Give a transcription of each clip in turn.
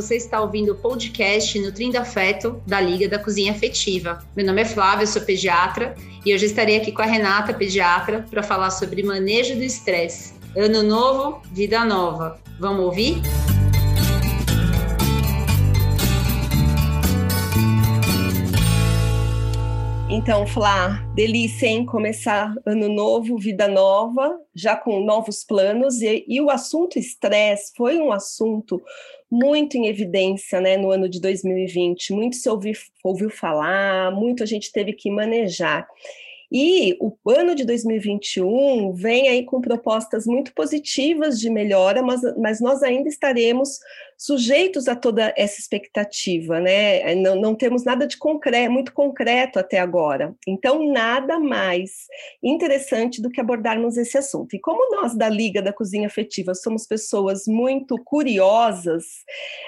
você está ouvindo o podcast Nutrindo Afeto da Liga da Cozinha Afetiva. Meu nome é Flávia, sou pediatra e hoje estarei aqui com a Renata, pediatra, para falar sobre manejo do estresse. Ano novo, vida nova. Vamos ouvir? Então, Flá, delícia, hein? Começar ano novo, vida nova, já com novos planos. E, e o assunto estresse foi um assunto muito em evidência né, no ano de 2020. Muito se ouviu, ouviu falar, muito a gente teve que manejar. E o ano de 2021 vem aí com propostas muito positivas de melhora, mas, mas nós ainda estaremos sujeitos a toda essa expectativa, né? Não, não temos nada de concreto, muito concreto até agora. Então, nada mais interessante do que abordarmos esse assunto. E como nós da Liga da Cozinha Afetiva somos pessoas muito curiosas,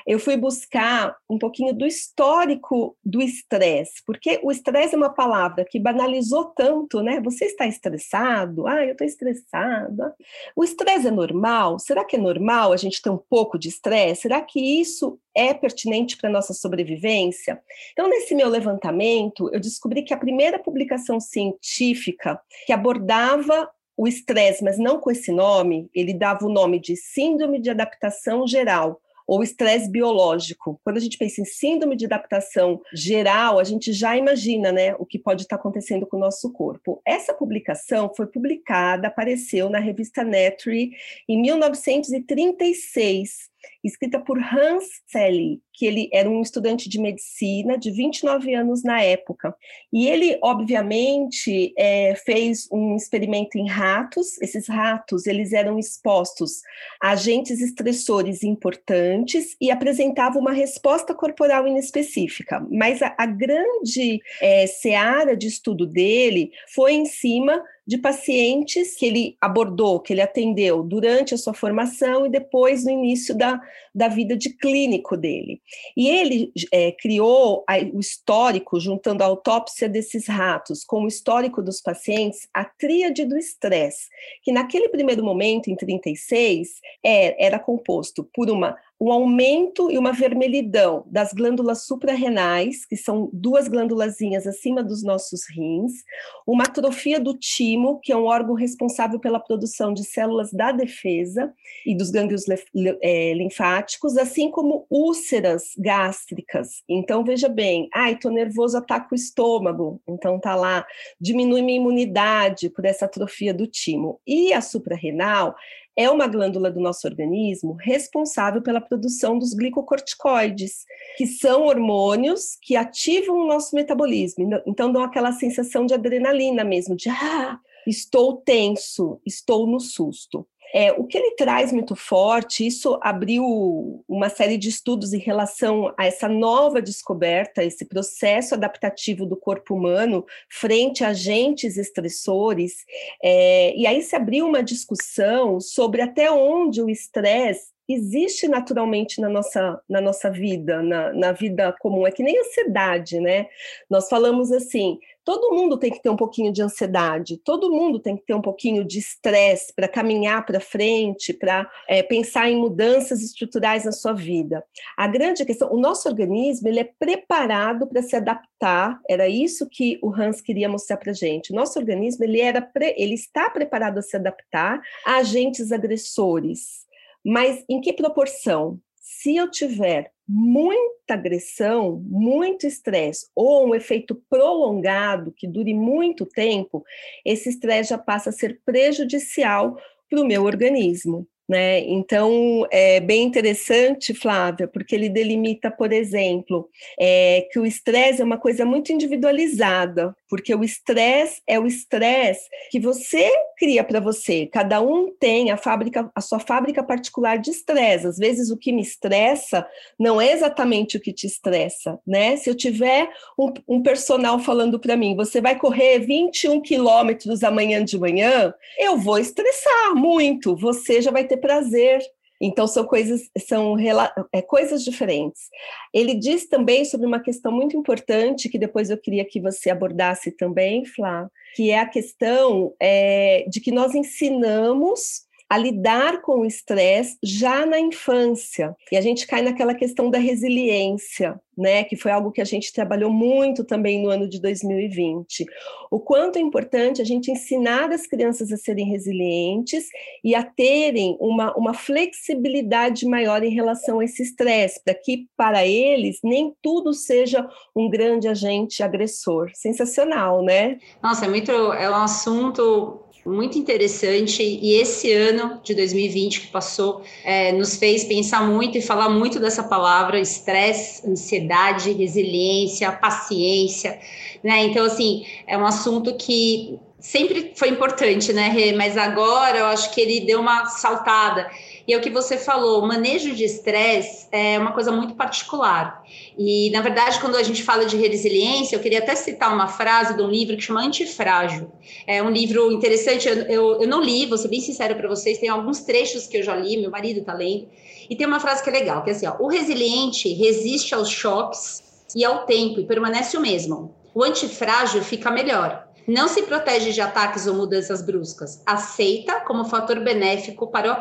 eu fui buscar um pouquinho do histórico do estresse, porque o estresse é uma palavra que banalizou tanto, né? Você está estressado? Ah, eu estou estressada. O estresse é normal? Será que é normal a gente ter um pouco de estresse? Será que isso é pertinente para a nossa sobrevivência? Então, nesse meu levantamento, eu descobri que a primeira publicação científica que abordava o estresse, mas não com esse nome, ele dava o nome de Síndrome de Adaptação Geral, ou estresse biológico. Quando a gente pensa em síndrome de adaptação geral, a gente já imagina né, o que pode estar acontecendo com o nosso corpo. Essa publicação foi publicada, apareceu na revista Nature em 1936 escrita por Hans Selye, que ele era um estudante de medicina de 29 anos na época. E ele, obviamente, é, fez um experimento em ratos. Esses ratos, eles eram expostos a agentes estressores importantes e apresentavam uma resposta corporal inespecífica. Mas a, a grande é, seara de estudo dele foi em cima de pacientes que ele abordou, que ele atendeu durante a sua formação e depois no início da, da vida de clínico dele. E ele é, criou a, o histórico, juntando a autópsia desses ratos com o histórico dos pacientes, a tríade do estresse, que naquele primeiro momento, em 36, é, era composto por uma um aumento e uma vermelhidão das glândulas suprarrenais, que são duas glândulazinhas acima dos nossos rins, uma atrofia do timo, que é um órgão responsável pela produção de células da defesa e dos gânglios é, linfáticos, assim como úlceras gástricas. Então, veja bem, ai, tô nervoso, ataca o estômago, então tá lá, diminui minha imunidade por essa atrofia do timo. E a suprarrenal é uma glândula do nosso organismo responsável pela produção dos glicocorticoides, que são hormônios que ativam o nosso metabolismo. Então, dão aquela sensação de adrenalina mesmo, de ah, estou tenso, estou no susto. É, o que ele traz muito forte, isso abriu uma série de estudos em relação a essa nova descoberta, esse processo adaptativo do corpo humano frente a agentes estressores, é, e aí se abriu uma discussão sobre até onde o estresse existe naturalmente na nossa, na nossa vida, na, na vida comum. É que nem ansiedade, né? Nós falamos assim: todo mundo tem que ter um pouquinho de ansiedade, todo mundo tem que ter um pouquinho de estresse para caminhar para frente, para é, pensar em mudanças estruturais na sua vida. A grande questão, o nosso organismo ele é preparado para se adaptar. Era isso que o Hans queria mostrar para gente. O nosso organismo ele era, pre, ele está preparado a se adaptar a agentes agressores mas em que proporção? Se eu tiver muita agressão, muito estresse ou um efeito prolongado que dure muito tempo, esse estresse já passa a ser prejudicial para o meu organismo. Né? Então, é bem interessante, Flávia, porque ele delimita, por exemplo, é, que o estresse é uma coisa muito individualizada, porque o estresse é o estresse que você cria para você. Cada um tem a fábrica, a sua fábrica particular de estresse. Às vezes, o que me estressa não é exatamente o que te estressa, né? Se eu tiver um, um personal falando para mim, você vai correr 21 quilômetros amanhã de manhã, eu vou estressar muito. Você já vai ter prazer. Então são coisas são é, coisas diferentes. Ele diz também sobre uma questão muito importante que depois eu queria que você abordasse também, Flá, que é a questão é, de que nós ensinamos a lidar com o estresse já na infância. E a gente cai naquela questão da resiliência, né, que foi algo que a gente trabalhou muito também no ano de 2020. O quanto é importante a gente ensinar as crianças a serem resilientes e a terem uma, uma flexibilidade maior em relação a esse estresse, para que para eles nem tudo seja um grande agente agressor. Sensacional, né? Nossa, é muito é um assunto muito interessante e esse ano de 2020 que passou é, nos fez pensar muito e falar muito dessa palavra estresse, ansiedade, resiliência, paciência, né? Então assim é um assunto que sempre foi importante, né, Rê? Mas agora eu acho que ele deu uma saltada. E é o que você falou, o manejo de estresse é uma coisa muito particular. E, na verdade, quando a gente fala de resiliência, eu queria até citar uma frase de um livro que chama Antifrágil. É um livro interessante, eu, eu, eu não li, vou ser bem sincera para vocês, tem alguns trechos que eu já li, meu marido está lendo, e tem uma frase que é legal, que é assim, ó, o resiliente resiste aos choques e ao tempo e permanece o mesmo. O antifrágil fica melhor. Não se protege de ataques ou mudanças bruscas. Aceita como fator benéfico para o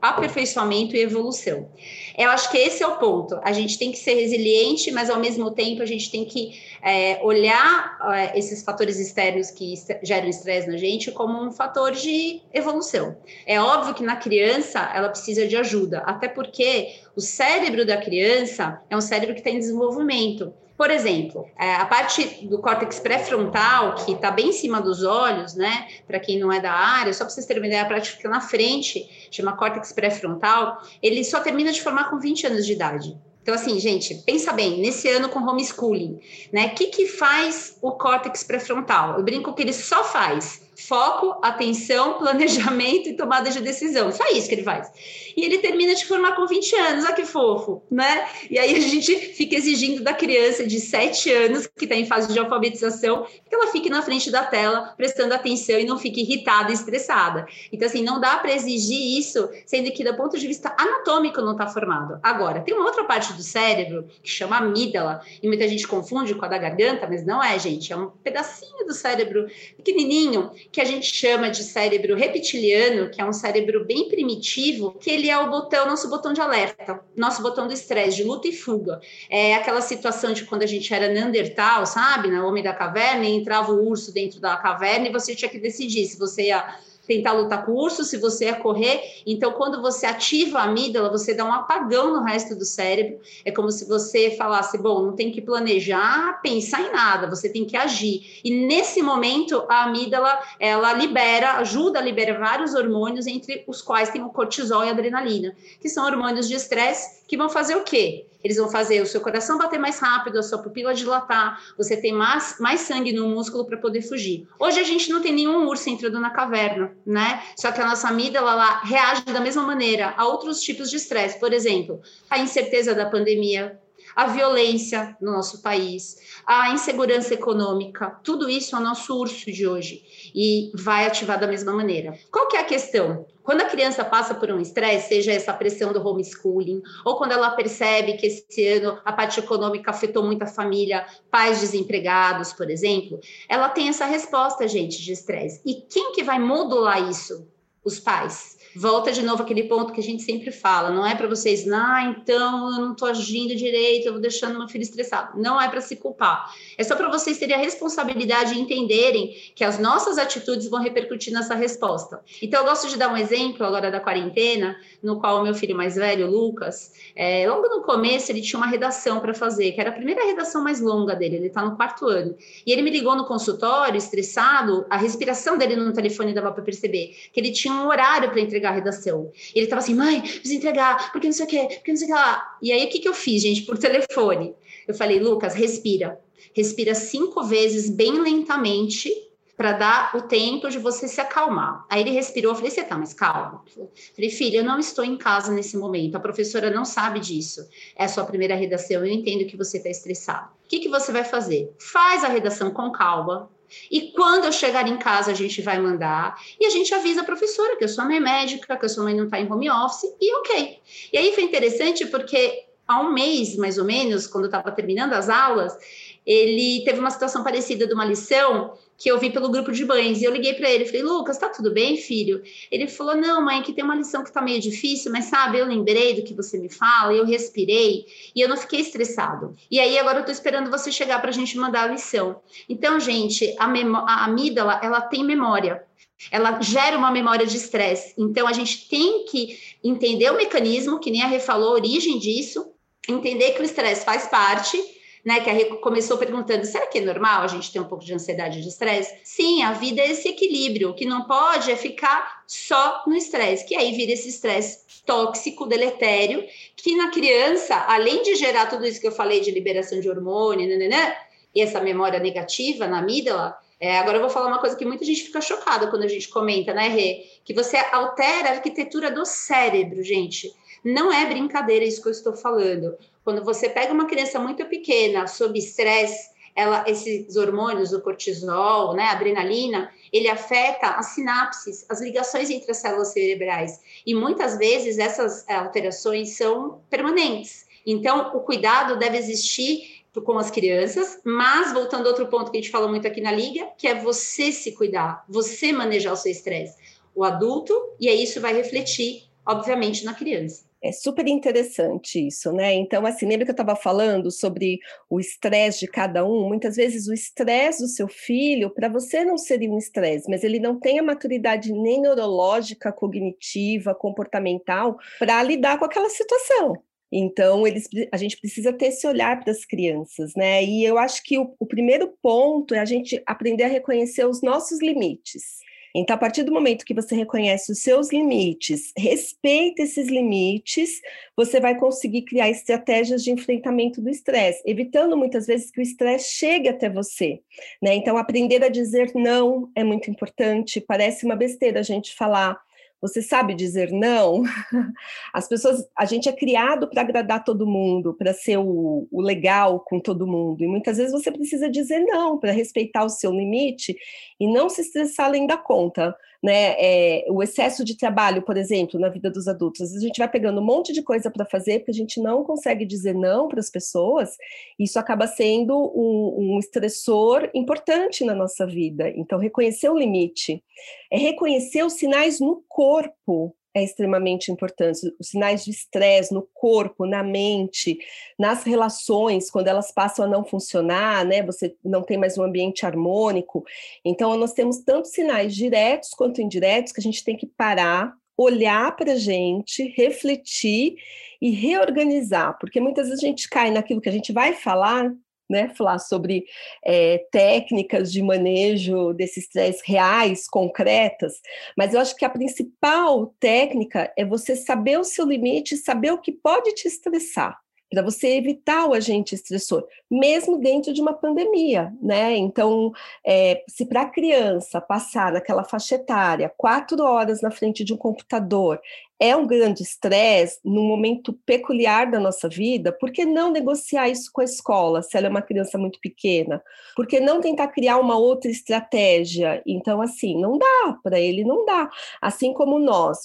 aperfeiçoamento e evolução. Eu acho que esse é o ponto. A gente tem que ser resiliente, mas ao mesmo tempo a gente tem que é, olhar é, esses fatores externos que geram estresse na gente como um fator de evolução. É óbvio que na criança ela precisa de ajuda, até porque o cérebro da criança é um cérebro que está em desenvolvimento. Por exemplo, é, a parte do córtex pré-frontal, que está bem em cima dos olhos, né? Para quem não é da área, só para vocês terem uma ideia, a parte fica na frente, chama córtex pré-frontal, ele só termina de formar com 20 anos de idade. Então, assim, gente, pensa bem, nesse ano com homeschooling, né? O que, que faz o córtex pré-frontal? Eu brinco que ele só faz foco, atenção, planejamento e tomada de decisão. Só isso que ele faz. E ele termina de formar com 20 anos, olha que fofo, né? E aí a gente fica exigindo da criança de 7 anos, que está em fase de alfabetização, que ela fique na frente da tela, prestando atenção e não fique irritada e estressada. Então, assim, não dá para exigir isso, sendo que, do ponto de vista anatômico, não está formado. Agora, tem uma outra parte do cérebro que chama amígdala, e muita gente confunde com a da garganta, mas não é, gente. É um pedacinho do cérebro pequenininho que a gente chama de cérebro reptiliano, que é um cérebro bem primitivo, que ele é o botão, nosso botão de alerta, nosso botão do estresse, de luta e fuga. É aquela situação de quando a gente era Neandertal, sabe, na Homem da Caverna, e entrava o urso dentro da caverna e você tinha que decidir se você ia tentar lutar com o urso, se você é correr. Então, quando você ativa a amígdala, você dá um apagão no resto do cérebro. É como se você falasse: bom, não tem que planejar, pensar em nada, você tem que agir. E nesse momento, a amígdala ela libera, ajuda a liberar vários hormônios, entre os quais tem o cortisol e a adrenalina, que são hormônios de estresse que vão fazer o quê? Eles vão fazer o seu coração bater mais rápido, a sua pupila dilatar, você tem mais, mais sangue no músculo para poder fugir. Hoje a gente não tem nenhum urso entrando na caverna, né? Só que a nossa amígdala ela reage da mesma maneira a outros tipos de estresse. Por exemplo, a incerteza da pandemia, a violência no nosso país, a insegurança econômica, tudo isso é o nosso urso de hoje e vai ativar da mesma maneira. Qual que é a questão? Quando a criança passa por um estresse, seja essa pressão do homeschooling, ou quando ela percebe que esse ano a parte econômica afetou muito a família, pais desempregados, por exemplo, ela tem essa resposta, gente, de estresse. E quem que vai modular isso? Os pais volta de novo aquele ponto que a gente sempre fala, não é para vocês, ah, então eu não estou agindo direito, eu vou deixando meu filho estressado. Não é para se culpar. É só para vocês terem a responsabilidade de entenderem que as nossas atitudes vão repercutir nessa resposta. Então, eu gosto de dar um exemplo agora da quarentena, no qual o meu filho mais velho, Lucas, é, logo no começo ele tinha uma redação para fazer, que era a primeira redação mais longa dele, ele está no quarto ano. E ele me ligou no consultório, estressado, a respiração dele no telefone dava para perceber que ele tinha um horário para entregar entregar a redação. E ele tava assim, mãe, preciso entregar, porque não sei o quê, porque não sei o que lá. E aí, o que, que eu fiz, gente, por telefone? Eu falei, Lucas, respira. Respira cinco vezes, bem lentamente, para dar o tempo de você se acalmar. Aí ele respirou, eu falei, você tá mais calmo? Eu falei, filha, eu não estou em casa nesse momento, a professora não sabe disso. É a sua primeira redação, eu entendo que você está estressado. O que, que você vai fazer? Faz a redação com calma, e quando eu chegar em casa, a gente vai mandar e a gente avisa a professora que eu sou mãe médica, que a sua mãe não está em home office e ok. E aí foi interessante porque há um mês, mais ou menos, quando eu estava terminando as aulas, ele teve uma situação parecida de uma lição que eu vi pelo grupo de mães. E eu liguei para ele, falei, Lucas, tá tudo bem, filho? Ele falou, não, mãe, que tem uma lição que tá meio difícil, mas sabe, eu lembrei do que você me fala, eu respirei e eu não fiquei estressado. E aí agora eu tô esperando você chegar para a gente mandar a lição. Então, gente, a, a amígdala, ela tem memória. Ela gera uma memória de estresse. Então, a gente tem que entender o mecanismo, que nem a Rê falou, a origem disso, entender que o estresse faz parte né? Que a Rê começou perguntando: será que é normal a gente ter um pouco de ansiedade e de estresse? Sim, a vida é esse equilíbrio. O que não pode é ficar só no estresse, que aí vira esse estresse tóxico, deletério, que na criança, além de gerar tudo isso que eu falei de liberação de hormônio, nananã, e essa memória negativa na amígdala, é, agora eu vou falar uma coisa que muita gente fica chocada quando a gente comenta, né, Rê? Que você altera a arquitetura do cérebro, gente. Não é brincadeira isso que eu estou falando. Quando você pega uma criança muito pequena sob estresse, ela, esses hormônios, o cortisol, né, a adrenalina, ele afeta as sinapses, as ligações entre as células cerebrais. E muitas vezes essas alterações são permanentes. Então, o cuidado deve existir com as crianças, mas voltando a outro ponto que a gente fala muito aqui na liga, que é você se cuidar, você manejar o seu estresse, o adulto, e aí isso vai refletir, obviamente, na criança. É super interessante isso, né? Então, assim, lembra que eu estava falando sobre o estresse de cada um? Muitas vezes o estresse do seu filho, para você não seria um estresse, mas ele não tem a maturidade nem neurológica, cognitiva, comportamental para lidar com aquela situação. Então, eles, a gente precisa ter esse olhar para as crianças, né? E eu acho que o, o primeiro ponto é a gente aprender a reconhecer os nossos limites. Então, a partir do momento que você reconhece os seus limites, respeita esses limites, você vai conseguir criar estratégias de enfrentamento do estresse, evitando muitas vezes que o estresse chegue até você. Né? Então, aprender a dizer não é muito importante. Parece uma besteira a gente falar você sabe dizer não? As pessoas, a gente é criado para agradar todo mundo, para ser o, o, legal com todo mundo. E muitas vezes você precisa dizer não para respeitar o seu limite e não se estressar além da conta né? É, o excesso de trabalho, por exemplo, na vida dos adultos. Às vezes a gente vai pegando um monte de coisa para fazer porque a gente não consegue dizer não para as pessoas. Isso acaba sendo um, um estressor importante na nossa vida. Então, reconhecer o limite é reconhecer os sinais no corpo é extremamente importante. Os sinais de estresse no corpo, na mente, nas relações, quando elas passam a não funcionar, né? Você não tem mais um ambiente harmônico. Então, nós temos tantos sinais diretos quanto indiretos que a gente tem que parar, olhar para a gente, refletir e reorganizar, porque muitas vezes a gente cai naquilo que a gente vai falar né, falar sobre é, técnicas de manejo desses estresse reais, concretas, mas eu acho que a principal técnica é você saber o seu limite, saber o que pode te estressar para você evitar o agente estressor, mesmo dentro de uma pandemia, né? Então, é, se para a criança passar naquela faixa etária quatro horas na frente de um computador é um grande estresse num momento peculiar da nossa vida, por que não negociar isso com a escola, se ela é uma criança muito pequena? Por que não tentar criar uma outra estratégia? Então, assim, não dá, para ele não dá. Assim como nós,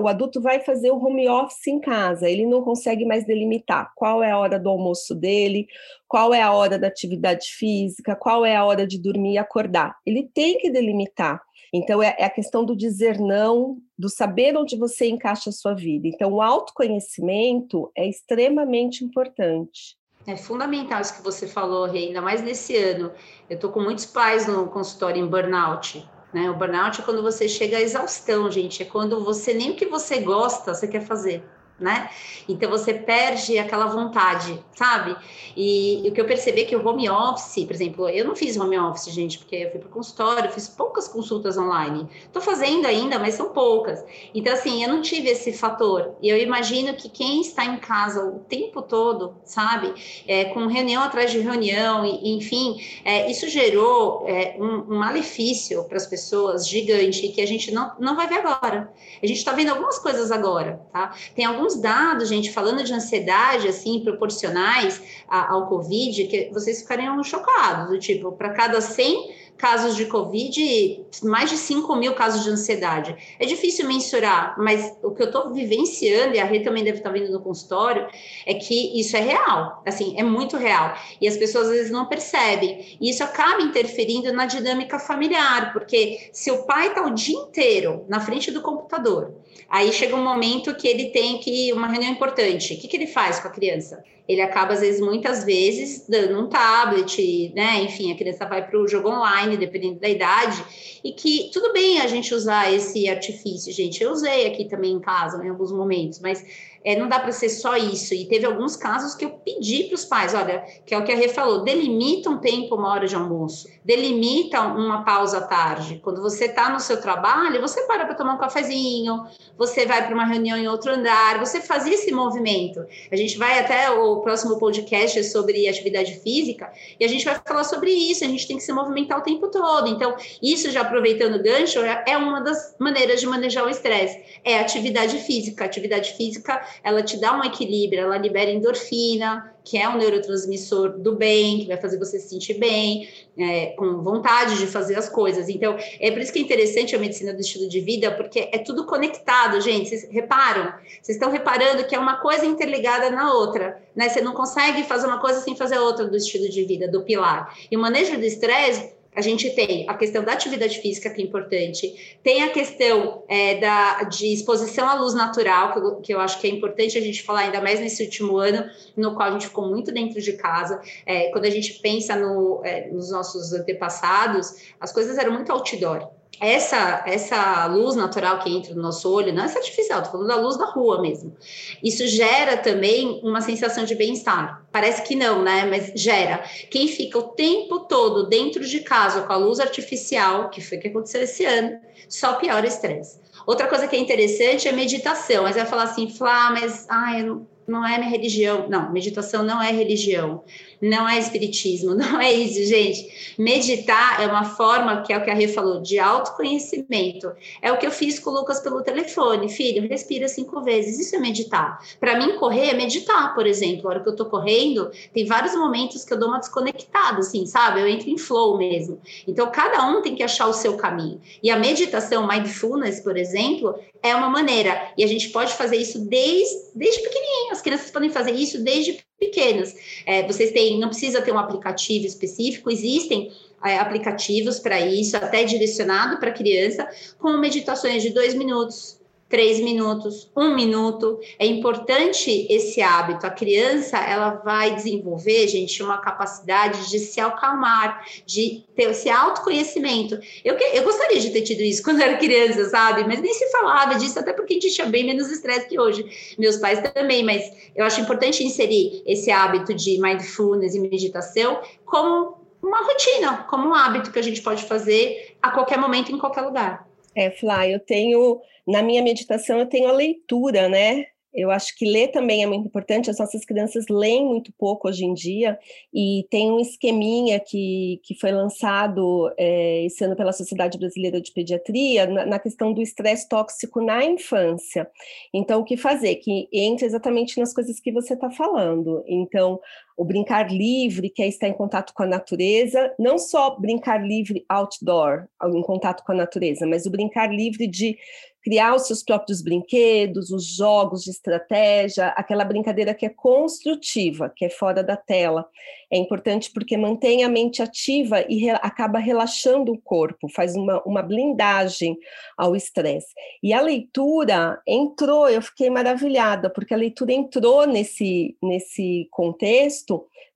o adulto vai fazer o home office em casa, ele não consegue mais delimitar qual é a hora do almoço dele, qual é a hora da atividade física, qual é a hora de dormir e acordar. Ele tem que delimitar. Então, é, é a questão do dizer não, do saber onde você encaixa a sua vida. Então, o autoconhecimento é extremamente importante. É fundamental isso que você falou, Rei, ainda mais nesse ano. Eu estou com muitos pais no consultório em burnout. Né? O burnout é quando você chega à exaustão, gente. É quando você nem o que você gosta, você quer fazer né? Então você perde aquela vontade, sabe? E, e, o que eu percebi é que o home office, por exemplo, eu não fiz home office, gente, porque eu fui para o consultório, fiz poucas consultas online. Estou fazendo ainda, mas são poucas. Então, assim, eu não tive esse fator. E eu imagino que quem está em casa o tempo todo, sabe? É, com reunião atrás de reunião, e, enfim, é, isso gerou é, um, um malefício para as pessoas gigante que a gente não, não vai ver agora. A gente está vendo algumas coisas agora, tá? Tem alguns alguns dados, gente, falando de ansiedade, assim, proporcionais ao Covid, que vocês ficariam chocados, do tipo, para cada 100 casos de Covid, mais de 5 mil casos de ansiedade. É difícil mensurar, mas o que eu estou vivenciando, e a Rê também deve estar vendo no consultório, é que isso é real, assim, é muito real. E as pessoas às vezes não percebem. E isso acaba interferindo na dinâmica familiar, porque se o pai está o dia inteiro na frente do computador, aí chega um momento que ele tem que uma reunião importante. O que, que ele faz com a criança? Ele acaba, às vezes, muitas vezes, dando um tablet, né? Enfim, a criança vai para o jogo online, dependendo da idade, e que tudo bem a gente usar esse artifício, gente. Eu usei aqui também em casa, em alguns momentos, mas é, não dá para ser só isso. E teve alguns casos que eu pedi para os pais, olha, que é o que a Rê falou, delimita um tempo, uma hora de almoço, delimita uma pausa à tarde. Quando você está no seu trabalho, você para para tomar um cafezinho, você vai para uma reunião em outro andar, você faz esse movimento. A gente vai até o próximo podcast sobre atividade física e a gente vai falar sobre isso. A gente tem que se movimentar o tempo todo. Então, isso já aproveitando o gancho, é uma das maneiras de manejar o estresse. É atividade física. Atividade física ela te dá um equilíbrio, ela libera endorfina, que é um neurotransmissor do bem, que vai fazer você se sentir bem, é, com vontade de fazer as coisas. Então, é por isso que é interessante a medicina do estilo de vida, porque é tudo conectado, gente. Vocês reparam? Vocês estão reparando que é uma coisa interligada na outra, né? Você não consegue fazer uma coisa sem fazer outra do estilo de vida, do pilar. E o manejo do estresse a gente tem a questão da atividade física, que é importante, tem a questão é, da, de exposição à luz natural, que eu, que eu, acho que é importante a gente falar, ainda mais nesse último ano, no qual a gente ficou muito dentro de casa. É, quando a gente pensa no, é, nos nossos antepassados, as coisas eram muito outdoor essa, essa luz natural que entra no nosso olho, não é artificial, estou falando da luz da rua mesmo. Isso gera também uma sensação de bem-estar. Parece que não, né? Mas gera. Quem fica o tempo todo dentro de casa com a luz artificial, que foi o que aconteceu esse ano, só piora o estresse. Outra coisa que é interessante é meditação. Mas vai falar assim, Flá, mas ai, não, não é minha religião. Não, meditação não é religião não é espiritismo, não é isso, gente. Meditar é uma forma, que é o que a Rê falou, de autoconhecimento. É o que eu fiz com o Lucas pelo telefone. Filho, respira cinco vezes. Isso é meditar. Para mim, correr é meditar, por exemplo. A hora que eu tô correndo, tem vários momentos que eu dou uma desconectada, assim, sabe? Eu entro em flow mesmo. Então, cada um tem que achar o seu caminho. E a meditação, mindfulness, por exemplo, é uma maneira. E a gente pode fazer isso desde, desde pequenininho. As crianças podem fazer isso desde pequenas. É, vocês têm, não precisa ter um aplicativo específico, existem é, aplicativos para isso, até direcionado para criança, com meditações de dois minutos, três minutos, um minuto. É importante esse hábito. A criança ela vai desenvolver, gente, uma capacidade de se acalmar, de ter esse autoconhecimento. Eu, eu gostaria de ter tido isso quando era criança, sabe? Mas nem se falava disso, até porque a gente tinha bem menos estresse que hoje. Meus pais também, mas eu acho importante inserir esse hábito de mindfulness e meditação como uma rotina, como um hábito que a gente pode fazer a qualquer momento, em qualquer lugar. É, Flá, eu tenho, na minha meditação, eu tenho a leitura, né? Eu acho que ler também é muito importante. As nossas crianças leem muito pouco hoje em dia, e tem um esqueminha que, que foi lançado é, esse ano pela Sociedade Brasileira de Pediatria na, na questão do estresse tóxico na infância. Então, o que fazer? Que entre exatamente nas coisas que você está falando. Então, o brincar livre, que é estar em contato com a natureza, não só brincar livre outdoor, em contato com a natureza, mas o brincar livre de criar os seus próprios brinquedos, os jogos de estratégia, aquela brincadeira que é construtiva, que é fora da tela. É importante porque mantém a mente ativa e re acaba relaxando o corpo, faz uma, uma blindagem ao estresse. E a leitura entrou, eu fiquei maravilhada, porque a leitura entrou nesse, nesse contexto.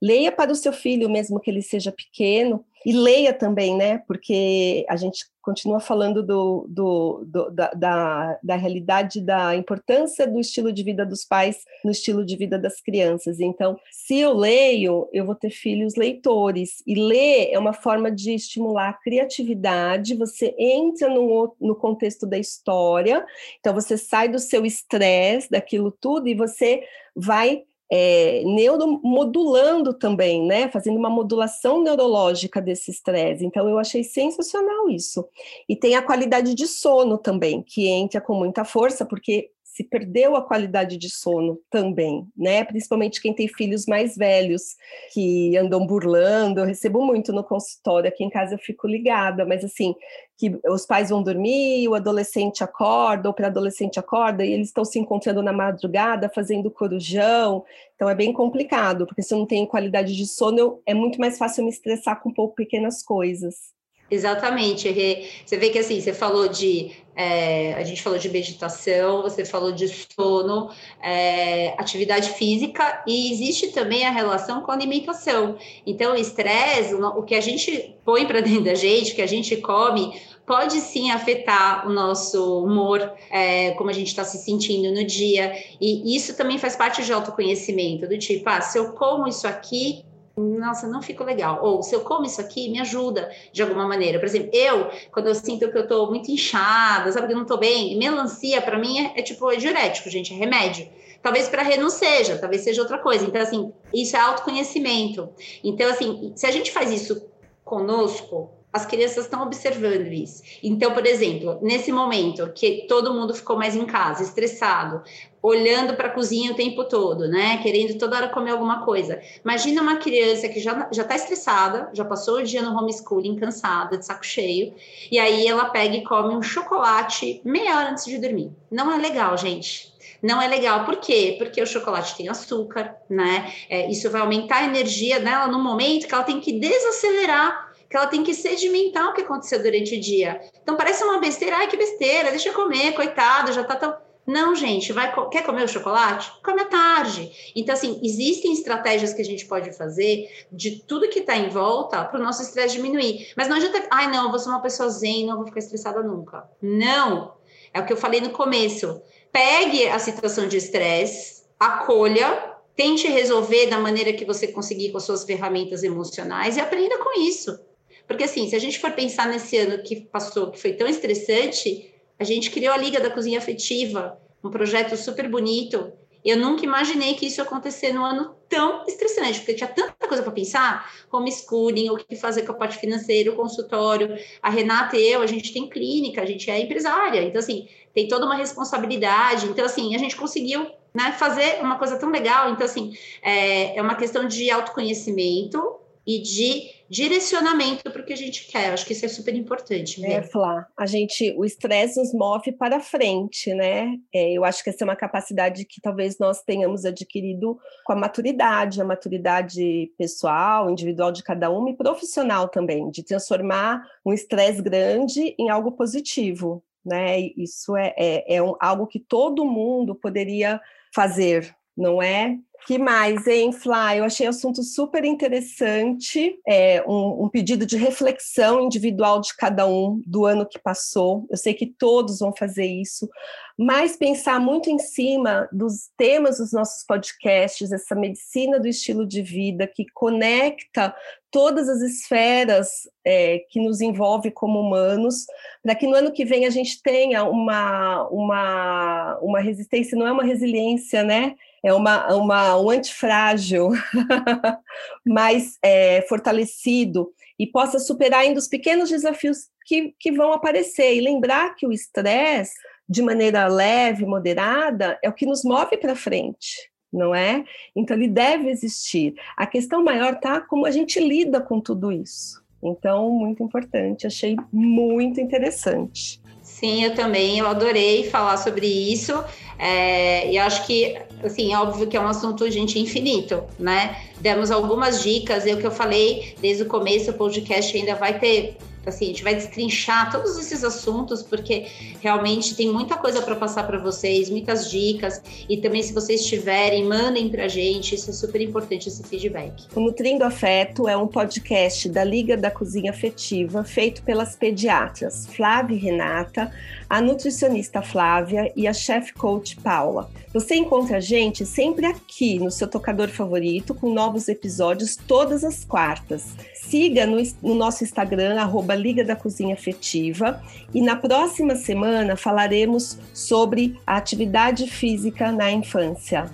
Leia para o seu filho, mesmo que ele seja pequeno, e leia também, né? Porque a gente continua falando do, do, do da, da, da, realidade da importância do estilo de vida dos pais no estilo de vida das crianças. Então, se eu leio, eu vou ter filhos leitores. E ler é uma forma de estimular a criatividade, você entra no, no contexto da história, então você sai do seu estresse, daquilo tudo, e você vai é, neuromodulando também, né? Fazendo uma modulação neurológica desse estresse. Então, eu achei sensacional isso. E tem a qualidade de sono também, que entra com muita força, porque se perdeu a qualidade de sono também, né? Principalmente quem tem filhos mais velhos que andam burlando. Eu recebo muito no consultório, aqui em casa eu fico ligada, mas assim, que os pais vão dormir, o adolescente acorda, ou para adolescente acorda, e eles estão se encontrando na madrugada, fazendo corujão. Então é bem complicado, porque se eu não tenho qualidade de sono, é muito mais fácil me estressar com um pouco pequenas coisas. Exatamente. Você vê que assim, você falou de. É, a gente falou de meditação, você falou de sono, é, atividade física, e existe também a relação com a alimentação. Então, o estresse, o que a gente põe para dentro da gente, que a gente come, pode sim afetar o nosso humor, é, como a gente está se sentindo no dia. E isso também faz parte de autoconhecimento, do tipo, ah, se eu como isso aqui, nossa, não fico legal. Ou se eu como isso aqui, me ajuda de alguma maneira. Por exemplo, eu, quando eu sinto que eu tô muito inchada, sabe que eu não tô bem, melancia para mim é, é, tipo é diurético, gente, é remédio. Talvez para não seja, talvez seja outra coisa. Então, assim, isso é autoconhecimento. Então, assim, se a gente faz isso conosco, as crianças estão observando isso. Então, por exemplo, nesse momento que todo mundo ficou mais em casa, estressado, olhando para a cozinha o tempo todo, né? Querendo toda hora comer alguma coisa. Imagina uma criança que já já está estressada, já passou o dia no homeschooling, cansada, de saco cheio, e aí ela pega e come um chocolate meia hora antes de dormir. Não é legal, gente. Não é legal, por quê? Porque o chocolate tem açúcar, né? É, isso vai aumentar a energia dela no momento que ela tem que desacelerar que ela tem que sedimentar o que aconteceu durante o dia. Então parece uma besteira, ai que besteira, deixa eu comer, coitado, já tá tão. Não, gente, vai quer comer o chocolate? Come à tarde. Então, assim, existem estratégias que a gente pode fazer de tudo que está em volta para o nosso estresse diminuir. Mas não adianta, ai, não, eu vou ser uma pessoa zen, não vou ficar estressada nunca. Não. É o que eu falei no começo. Pegue a situação de estresse, acolha, tente resolver da maneira que você conseguir com as suas ferramentas emocionais e aprenda com isso. Porque, assim, se a gente for pensar nesse ano que passou, que foi tão estressante, a gente criou a Liga da Cozinha Afetiva, um projeto super bonito. Eu nunca imaginei que isso ia acontecer num ano tão estressante, porque tinha tanta coisa para pensar, homeschooling, o que fazer com a parte financeira, o consultório. A Renata e eu, a gente tem clínica, a gente é empresária, então, assim, tem toda uma responsabilidade. Então, assim, a gente conseguiu né, fazer uma coisa tão legal. Então, assim, é, é uma questão de autoconhecimento e de direcionamento para o que a gente quer. Acho que isso é super importante. É, Flá, a gente, o estresse nos move para frente, né? É, eu acho que essa é uma capacidade que talvez nós tenhamos adquirido com a maturidade, a maturidade pessoal, individual de cada um e profissional também, de transformar um estresse grande em algo positivo, né? Isso é, é, é um, algo que todo mundo poderia fazer, não é? Que mais, hein, Fly? Eu achei o assunto super interessante, é, um, um, pedido de reflexão individual de cada um do ano que passou. Eu sei que todos vão fazer isso, mas pensar muito em cima dos temas dos nossos podcasts, essa medicina do estilo de vida que conecta todas as esferas é, que nos envolve como humanos, para que no ano que vem a gente tenha uma, uma, uma resistência, não é uma resiliência, né? é uma, uma, um antifrágil mais é, fortalecido e possa superar ainda os pequenos desafios que, que vão aparecer. E lembrar que o estresse, de maneira leve, moderada, é o que nos move para frente, não é? Então, ele deve existir. A questão maior está como a gente lida com tudo isso. Então, muito importante, achei muito interessante. Sim, eu também, eu adorei falar sobre isso. É, e acho que, assim, é óbvio que é um assunto, gente, infinito, né? Demos algumas dicas, e o que eu falei desde o começo, o podcast ainda vai ter assim, a gente vai destrinchar todos esses assuntos, porque realmente tem muita coisa para passar para vocês, muitas dicas, e também se vocês tiverem, mandem para a gente, isso é super importante, esse feedback. O Nutrindo Afeto é um podcast da Liga da Cozinha Afetiva, feito pelas pediatras Flávia e Renata, a nutricionista Flávia e a chef coach Paula. Você encontra a gente sempre aqui no seu tocador favorito, com novos episódios todas as quartas. Siga no, no nosso Instagram, arroba Liga da Cozinha Afetiva, e na próxima semana falaremos sobre a atividade física na infância.